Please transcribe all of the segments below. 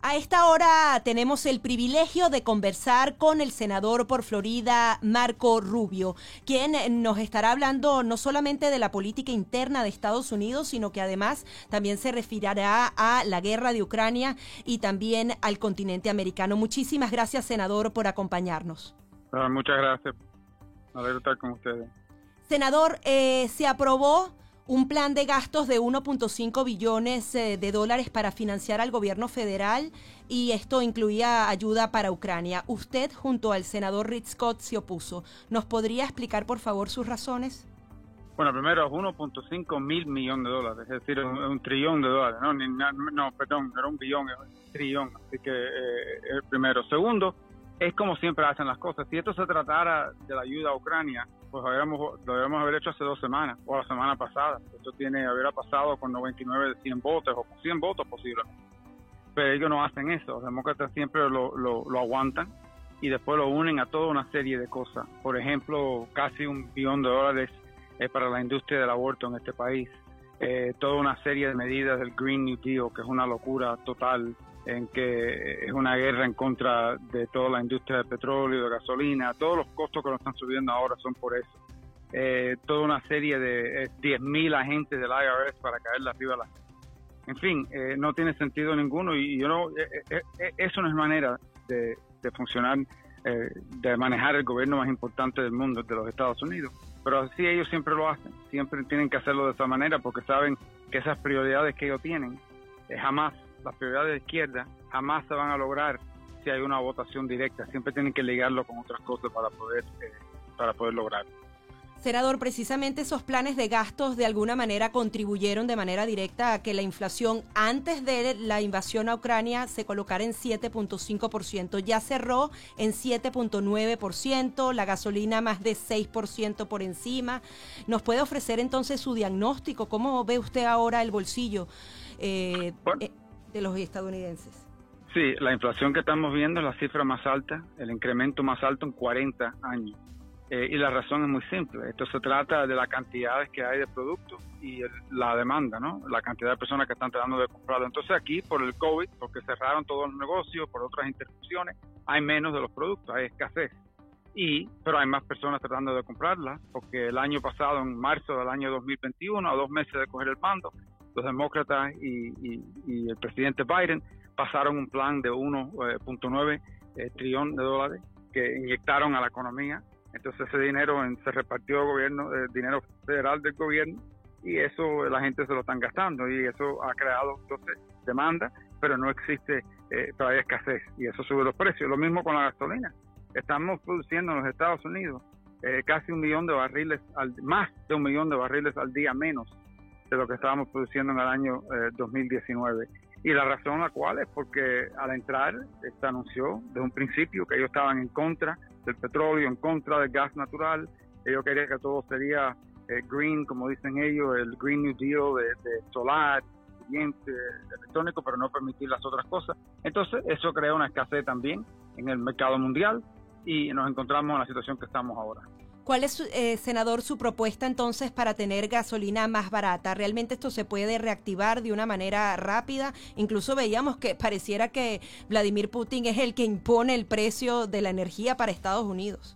A esta hora tenemos el privilegio de conversar con el senador por Florida, Marco Rubio, quien nos estará hablando no solamente de la política interna de Estados Unidos, sino que además también se referirá a la guerra de Ucrania y también al continente americano. Muchísimas gracias, senador, por acompañarnos. Ah, muchas gracias. A estar con ustedes. Senador, eh, se aprobó un plan de gastos de 1.5 billones eh, de dólares para financiar al gobierno federal y esto incluía ayuda para Ucrania. Usted junto al senador Rick Scott se opuso. ¿Nos podría explicar por favor sus razones? Bueno, primero es 1.5 mil millones de dólares, es decir, un, trillón de dólares. No, no, perdón, no era un billón, era un trillón. Así que, eh, primero. Segundo, es como siempre hacen las cosas. Si esto se tratara de la ayuda a Ucrania, pues habríamos, lo deberíamos haber hecho hace dos semanas o la semana pasada. Esto tiene haber pasado con 99 de 100 votos o con 100 votos posiblemente. Pero ellos no hacen eso. Los demócratas siempre lo, lo, aguantan y después lo unen a toda una serie de cosas. Por ejemplo, casi un billón de dólares eh, para la industria del aborto en este país. Eh, toda una serie de medidas del Green New Deal, que es una locura total en que es una guerra en contra de toda la industria del petróleo, de gasolina, todos los costos que nos están subiendo ahora son por eso. Eh, toda una serie de eh, 10.000 agentes del IRS para caerle arriba a la En fin, eh, no tiene sentido ninguno y yo no, eh, eso no es manera de, de funcionar, de manejar el gobierno más importante del mundo, de los Estados Unidos. Pero así ellos siempre lo hacen, siempre tienen que hacerlo de esa manera porque saben que esas prioridades que ellos tienen jamás las prioridades de izquierda jamás se van a lograr si hay una votación directa. Siempre tienen que ligarlo con otras cosas para poder, eh, para poder lograrlo. Senador, precisamente esos planes de gastos de alguna manera contribuyeron de manera directa a que la inflación antes de la invasión a Ucrania se colocara en 7.5%. Ya cerró en 7.9%, la gasolina más de 6% por encima. ¿Nos puede ofrecer entonces su diagnóstico? ¿Cómo ve usted ahora el bolsillo? Eh, eh los estadounidenses. Sí, la inflación que estamos viendo es la cifra más alta, el incremento más alto en 40 años. Eh, y la razón es muy simple. Esto se trata de las cantidades que hay de productos y la demanda, ¿no? La cantidad de personas que están tratando de comprarlo. Entonces aquí, por el COVID, porque cerraron todos los negocios, por otras interrupciones, hay menos de los productos, hay escasez. Y, pero hay más personas tratando de comprarlas, porque el año pasado, en marzo del año 2021, a dos meses de coger el mando, los demócratas y, el presidente Biden pasaron un plan de 1.9 eh, eh, trillón de dólares que inyectaron a la economía. Entonces ese dinero se repartió gobierno, el dinero federal del gobierno y eso la gente se lo están gastando y eso ha creado entonces demanda, pero no existe eh, todavía escasez y eso sube los precios. Lo mismo con la gasolina. Estamos produciendo en los Estados Unidos casi un millón de barriles, al, más de un millón de barriles al día menos de lo que estábamos produciendo en el año 2019. Eh, y la razón la cual es porque al entrar se anunció desde un principio que ellos estaban en contra del petróleo, en contra del gas natural, ellos querían que todo sería eh, green, como dicen ellos, el Green New Deal de, solar, siguiente, electrónico, pero no permitir las otras cosas. Entonces eso crea una escasez también en el mercado mundial y nos encontramos en la situación que estamos ahora. ¿Cuál es, eh, senador, su propuesta entonces para tener gasolina más barata? ¿Realmente esto se puede reactivar de una manera rápida? Incluso veíamos que pareciera que Vladimir Putin es el que impone el precio de la energía para Estados Unidos.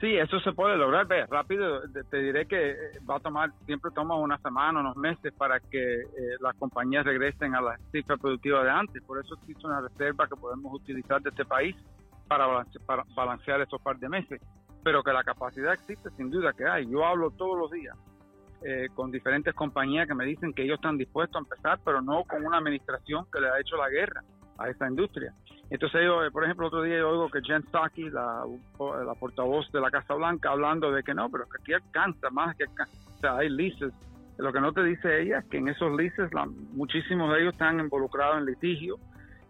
Sí, eso se puede lograr. Ve, rápido, te diré que eh, va a tomar, siempre toma una semana, unos meses para que eh, las compañías regresen a la cifra productiva de antes. Por eso existe una reserva que podemos utilizar de este país para, para balancear estos par de meses pero que la capacidad existe sin duda que hay. Yo hablo todos los días eh, con diferentes compañías que me dicen que ellos están dispuestos a empezar, pero no con una administración que le ha hecho la guerra a esta industria. Entonces yo, eh, por ejemplo, otro día yo oigo que Jen Psaki, la, portavoz de la Casa Blanca, hablando de que no, pero que aquí alcanza más que alcanza. O sea, hay leases. Lo que no te dice ella es que en esos leases muchísimos de ellos están involucrados en litigio.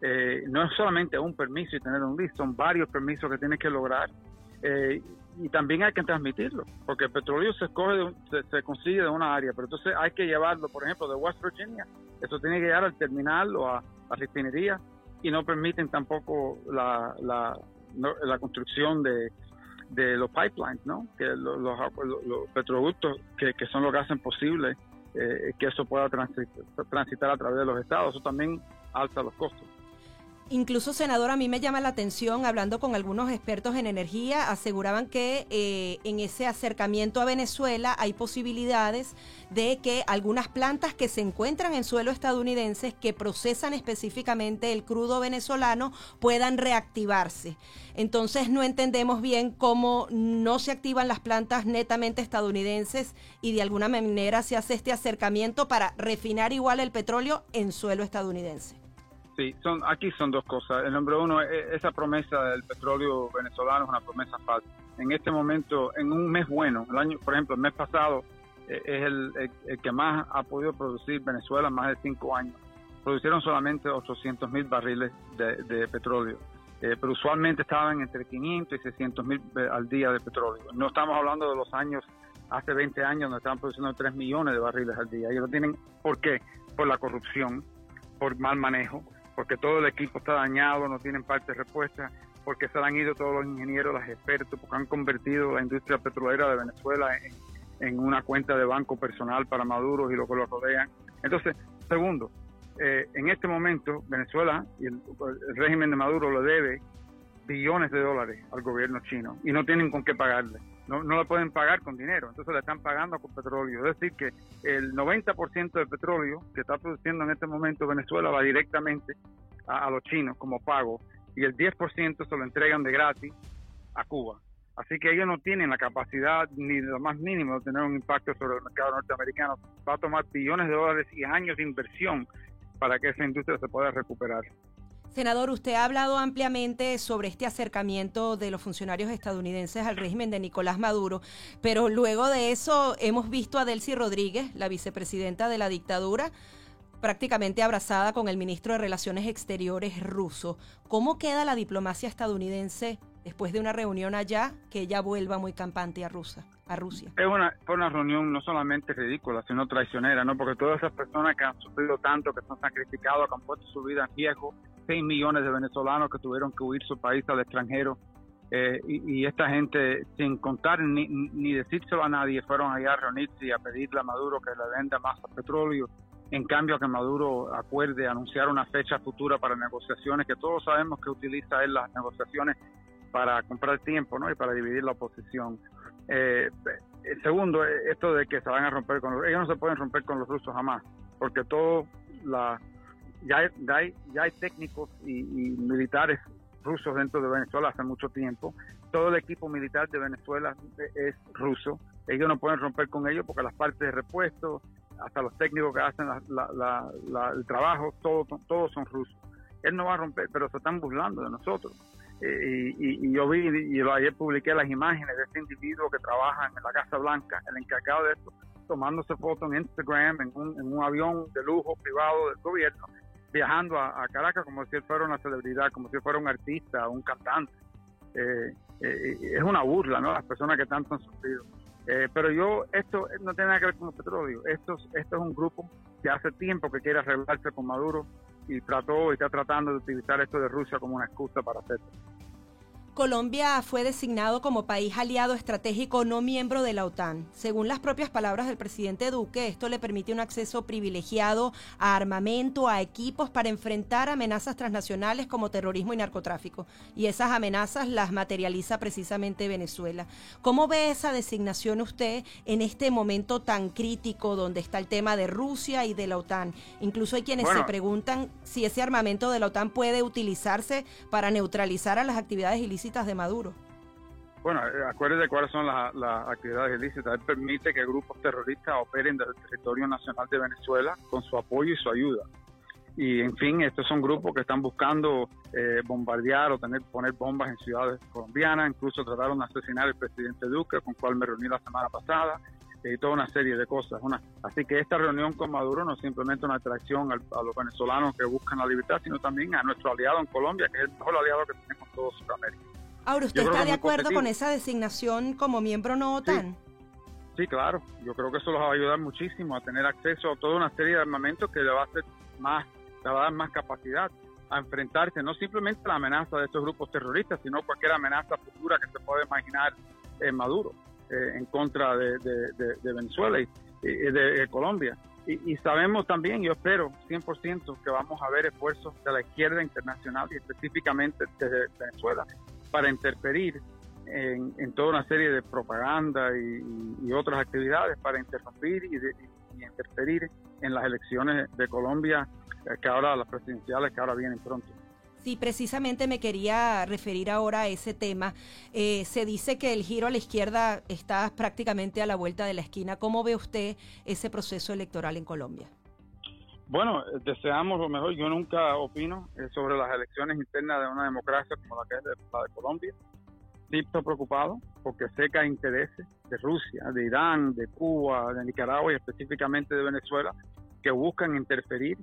Eh, no es solamente un permiso y tener un lease, son varios permisos que tienes que lograr. Eh, y también hay que transmitirlo, porque el petróleo se escoge, se, consigue de una área, pero entonces hay que llevarlo, por ejemplo, de West Virginia, eso tiene que llegar al terminal o a la refinería y no permiten tampoco la, la, la construcción de, de los pipelines, ¿no? Que los, los, petroductos que, que, son los que hacen posible eh, que eso pueda transitar a través de los estados, eso también alza los costos. Incluso, senador, a mí me llama la atención, hablando con algunos expertos en energía, aseguraban que eh, en ese acercamiento a Venezuela hay posibilidades de que algunas plantas que se encuentran en suelo estadounidense, que procesan específicamente el crudo venezolano, puedan reactivarse. Entonces no entendemos bien cómo no se activan las plantas netamente estadounidenses y de alguna manera se hace este acercamiento para refinar igual el petróleo en suelo estadounidense. Sí, son, aquí son dos cosas. El número uno, e, esa promesa del petróleo venezolano es una promesa falsa. En este momento, en un mes bueno, el año, por ejemplo, el mes pasado eh, es el, que más ha podido producir Venezuela en más de cinco años. Producieron solamente 800 mil barriles de, petróleo, eh, pero usualmente estaban entre 500 y 600 mil eh, al día de petróleo. No estamos hablando de los años, hace 20 años, donde estaban produciendo 3 millones de barriles al día. Ellos lo tienen, ¿por qué? Por la corrupción, por mal manejo, porque todo el equipo está dañado, no tienen partes repuestas, porque se han ido todos los ingenieros, los expertos, porque han convertido la industria petrolera de Venezuela en, una cuenta de banco personal para Maduro y lo que lo rodean. Entonces, segundo, eh, en este momento Venezuela y el, régimen de Maduro le debe billones de dólares al gobierno chino y no tienen con qué pagarle no, no la pueden pagar con dinero, entonces la están pagando con petróleo. Es decir, que el 90% del petróleo que está produciendo en este momento Venezuela va directamente a, los chinos como pago y el 10% se lo entregan de gratis a Cuba. Así que ellos no tienen la capacidad ni lo más mínimo de tener un impacto sobre el mercado norteamericano. Va a tomar billones de dólares y años de inversión para que esa industria se pueda recuperar. Senador, usted ha hablado ampliamente sobre este acercamiento de los funcionarios estadounidenses al régimen de Nicolás Maduro, pero luego de eso hemos visto a Delcy Rodríguez, la vicepresidenta de la dictadura, prácticamente abrazada con el ministro de Relaciones Exteriores ruso. ¿Cómo queda la diplomacia estadounidense después de una reunión allá que ella vuelva muy campante a Rusia? A Rusia. Es una, fue una reunión no solamente ridícula, sino traicionera, ¿no? Porque todas esas personas que han sufrido tanto, que se han sacrificado, que han puesto su vida en 6 millones de venezolanos que tuvieron que huir su país al extranjero. Eh, y, esta gente, sin contar ni, ni decírselo a nadie, fueron allá a reunirse y a pedirle a Maduro que le venda más petróleo. En cambio, que Maduro acuerde anunciar una fecha futura para negociaciones, que todos sabemos que utiliza él las negociaciones para comprar tiempo ¿no? y para dividir la oposición. Eh, segundo, esto de que se van a romper con los... Ellos no se pueden romper con los rusos jamás, porque todo la ya hay, ya hay, técnicos y, militares rusos dentro de Venezuela hace mucho tiempo. Todo el equipo militar de Venezuela es ruso. Ellos no pueden romper con ellos porque las partes de repuesto, hasta los técnicos que hacen el trabajo, todos, todos son rusos. Él no va a romper, pero se están burlando de nosotros. Eh, y, yo vi, y ayer publiqué las imágenes de este individuo que trabaja en la Casa Blanca, el encargado de esto, tomándose fotos en Instagram, en un avión de lujo privado del gobierno, viajando a, Caracas como si él fuera una celebridad, como si fuera un artista, un cantante. Eh, eh, es una burla, ¿no? Las personas que tanto han sufrido. Eh, pero yo, esto no tiene nada que ver con el petróleo. Esto, esto es un grupo que hace tiempo que quiere arreglarse con Maduro y trató y está tratando de utilizar esto de Rusia como una excusa para hacerlo. Colombia fue designado como país aliado estratégico no miembro de la OTAN. Según las propias palabras del presidente Duque, esto le permite un acceso privilegiado a armamento, a equipos para enfrentar amenazas transnacionales como terrorismo y narcotráfico. Y esas amenazas las materializa precisamente Venezuela. ¿Cómo ve esa designación usted en este momento tan crítico donde está el tema de Rusia y de la OTAN? Incluso hay quienes se preguntan si ese armamento de la OTAN puede utilizarse para neutralizar a las actividades ilícitas de Maduro? Bueno, eh, acuérdese cuáles son las, actividades ilícitas. Él permite que grupos terroristas operen del territorio nacional de Venezuela con su apoyo y su ayuda. Y en fin, estos son grupos que están buscando eh, bombardear o tener, poner bombas en ciudades colombianas. Incluso trataron de asesinar al presidente Duque, con cual me reuní la semana pasada, y toda una serie de cosas. Una, así que esta reunión con Maduro no es simplemente una atracción a los venezolanos que buscan la libertad, sino también a nuestro aliado en Colombia, que es el mejor aliado que tenemos todo Sudamérica. Ahora, ¿usted está de acuerdo con esa designación como miembro no OTAN? Sí. claro. Yo creo que eso los va a ayudar muchísimo a tener acceso a toda una serie de armamentos que le va a hacer más, le va a dar más capacidad a enfrentarse no simplemente a la amenaza de estos grupos terroristas, sino cualquier amenaza futura que se pueda imaginar en Maduro eh, en contra de, Venezuela y, de, Colombia. Y, sabemos también, yo espero 100% que vamos a ver esfuerzos de la izquierda internacional y específicamente de Venezuela para interferir en, toda una serie de propaganda y, otras actividades para interrumpir y, interferir en las elecciones de Colombia, eh, que ahora las presidenciales que ahora vienen pronto. Sí, precisamente me quería referir ahora a ese tema. Eh, se dice que el giro a la izquierda está prácticamente a la vuelta de la esquina. ¿Cómo ve usted ese proceso electoral en Colombia? Bueno, deseamos lo mejor. Yo nunca opino eh, sobre las elecciones internas de una democracia como la que es la de Colombia. Sí estoy preocupado porque sé que hay intereses de Rusia, de Irán, de Cuba, de Nicaragua y específicamente de Venezuela que buscan interferir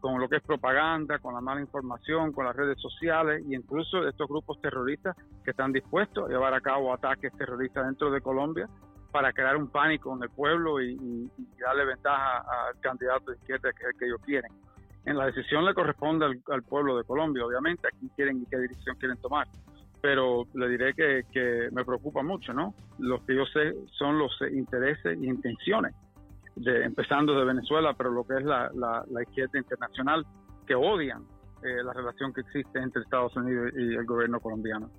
con lo que es propaganda, con la mala información, con las redes sociales e incluso estos grupos terroristas que están dispuestos a llevar a cabo ataques terroristas dentro de Colombia para crear un pánico en el pueblo y, darle ventaja al candidato de izquierda que que ellos quieren. En la decisión le corresponde al, pueblo de Colombia, obviamente, a quién quieren y qué dirección quieren tomar. Pero le diré que, que me preocupa mucho, ¿no? Lo que yo sé son los intereses y intenciones empezando de Venezuela, pero lo que es la, izquierda internacional, que odian eh, la relación que existe entre Estados Unidos y el gobierno colombiano.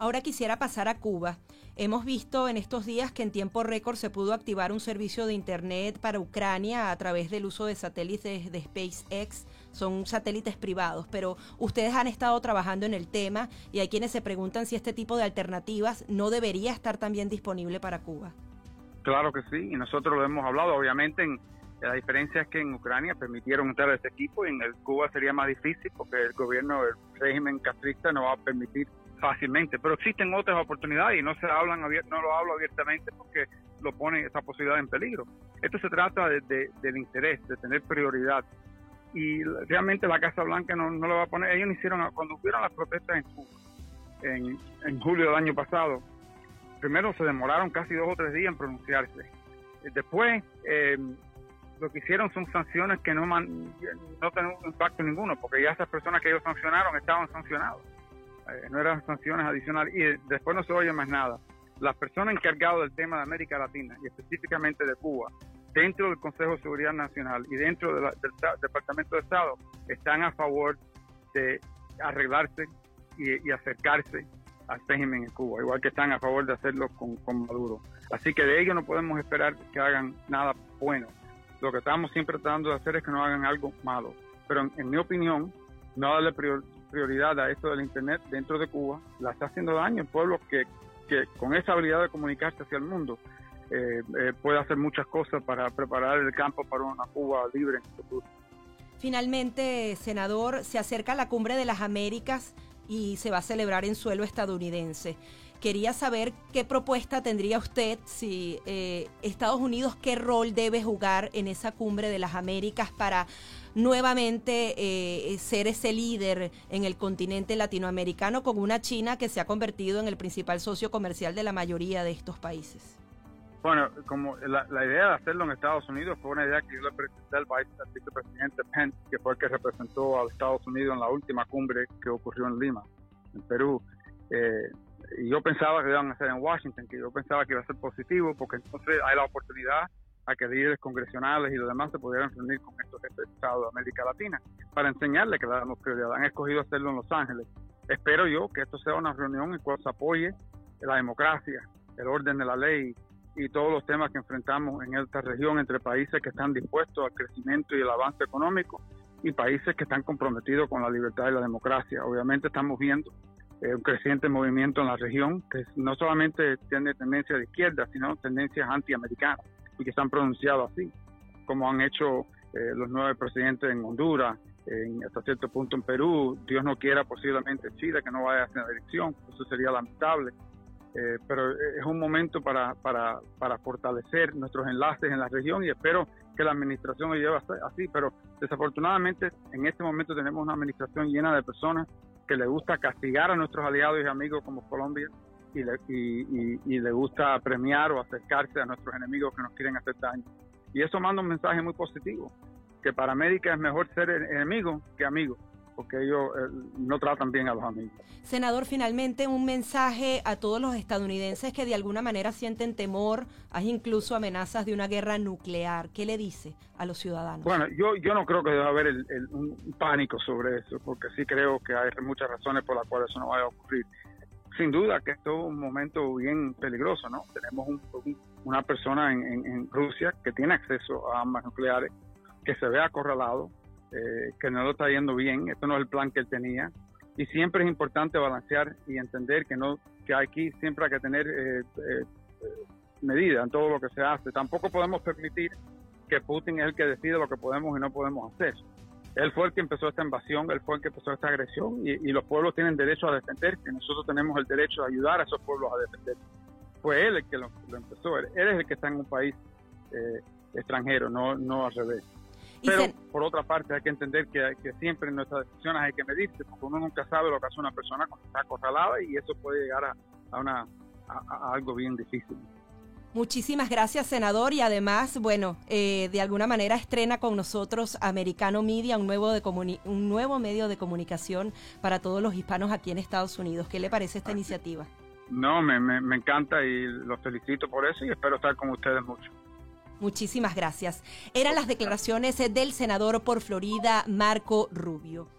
Ahora quisiera pasar a Cuba. Hemos visto en estos días que en tiempo récord se pudo activar un servicio de Internet para Ucrania a través del uso de satélites de SpaceX. Son satélites privados, pero ustedes han estado trabajando en el tema y hay quienes se preguntan si este tipo de alternativas no debería estar también disponible para Cuba. Claro que sí, y nosotros lo hemos hablado. Obviamente, la diferencia es que en Ucrania permitieron entrar este equipo y en el Cuba sería más difícil porque el gobierno, el régimen castrista no va a permitir fácilmente. Pero existen otras oportunidades y no se hablan no lo hablo abiertamente porque lo pone esa posibilidad en peligro. Esto se trata de, del interés, de tener prioridad. Y realmente la Casa Blanca no, no lo va a poner. Ellos hicieron, cuando hubieron las protestas en en, julio del año pasado, primero se demoraron casi dos o tres días en pronunciarse. Después, eh, lo que hicieron son sanciones que no, man, no tienen impacto ninguno, porque ya esas personas que ellos sancionaron estaban sancionados. Eh, no eran sanciones adicionales. Y después no se oye más nada. Las personas encargadas del tema de América Latina y específicamente de Cuba, dentro del Consejo de Seguridad Nacional y dentro del Departamento de Estado, están a favor de arreglarse y acercarse al régimen en Cuba, igual que están a favor de hacerlo con, Maduro. Así que de ellos no podemos esperar que hagan nada bueno. Lo que estamos siempre tratando de hacer es que no hagan algo malo. Pero en, mi opinión, no darle prioridad a esto del Internet dentro de Cuba, la está haciendo daño al pueblo que, que con esa habilidad de comunicarse hacia el mundo eh, eh, puede hacer muchas cosas para preparar el campo para una Cuba libre en el futuro. Finalmente, senador, se acerca la cumbre de las Américas y se va a celebrar en suelo estadounidense. Quería saber qué propuesta tendría usted si eh, Estados Unidos, qué rol debe jugar en esa cumbre de las Américas para nuevamente eh, ser ese líder en el continente latinoamericano con una China que se ha convertido en el principal socio comercial de la mayoría de estos países. Bueno, como la, idea de hacerlo en Estados Unidos fue una idea que yo le presenté al, vicepresidente Pence, que fue el que representó a Estados Unidos en la última cumbre que ocurrió en Lima, en Perú. Eh, y yo pensaba que iban a hacer en Washington, que yo pensaba que iba a ser positivo, porque entonces hay la oportunidad a que líderes congresionales y los demás se pudieran reunir con estos estados de América Latina para enseñarles que le damos prioridad. Han escogido hacerlo en Los Ángeles. Espero yo que esto sea una reunión en cual se apoye la democracia, el orden de la ley, y todos los temas que enfrentamos en esta región entre países que están dispuestos al crecimiento y el avance económico y países que están comprometidos con la libertad y la democracia. Obviamente estamos viendo eh, un creciente movimiento en la región que no solamente tiene tendencia de izquierda, sino tendencias antiamericanas y que están pronunciados así, como han hecho eh, los nueve presidentes en Honduras, en, hasta cierto punto en Perú, Dios no quiera posiblemente Chile que no vaya hacia la elección, eso sería lamentable. Eh, pero es un momento para, para, para, fortalecer nuestros enlaces en la región y espero que la administración lo lleve así, pero desafortunadamente en este momento tenemos una administración llena de personas que le gusta castigar a nuestros aliados y amigos como Colombia y le, y, y, le gusta premiar o acercarse a nuestros enemigos que nos quieren hacer daño. Y eso manda un mensaje muy positivo, que para América es mejor ser enemigo que amigo. Porque ellos eh, no tratan bien a los amigos. Senador, finalmente un mensaje a todos los estadounidenses que de alguna manera sienten temor, hay incluso amenazas de una guerra nuclear. ¿Qué le dice a los ciudadanos? Bueno, yo, yo no creo que deba haber un pánico sobre eso, porque sí creo que hay muchas razones por las cuales eso no vaya a ocurrir. Sin duda que esto es un momento bien peligroso, ¿no? Tenemos una persona en, Rusia que tiene acceso a armas nucleares, que se ve acorralado, eh, que no lo está yendo bien, esto no es el plan que él tenía, y siempre es importante balancear y entender que no que aquí siempre hay que tener eh, eh, medidas en todo lo que se hace. Tampoco podemos permitir que Putin es el que decide lo que podemos y no podemos hacer. Él fue el que empezó esta invasión, él fue el que empezó esta agresión y, los pueblos tienen derecho a defenderse. Nosotros tenemos el derecho de ayudar a esos pueblos a defender. Fue él el que lo, empezó, él, es el que está en un país eh, extranjero, no, no al revés. Pero por otra parte hay que entender que, siempre en nuestras decisiones hay que medirse, porque uno nunca sabe lo que hace una persona cuando está acorralada y eso puede llegar a, una, a, algo bien difícil. Muchísimas gracias, senador. Y además, bueno, eh, de alguna manera estrena con nosotros Americano Media, un nuevo, de un nuevo medio de comunicación para todos los hispanos aquí en Estados Unidos. ¿Qué le parece esta iniciativa? No, me, me encanta y los felicito por eso y espero estar con ustedes mucho. Muchísimas gracias. Eran las declaraciones del senador por Florida, Marco Rubio.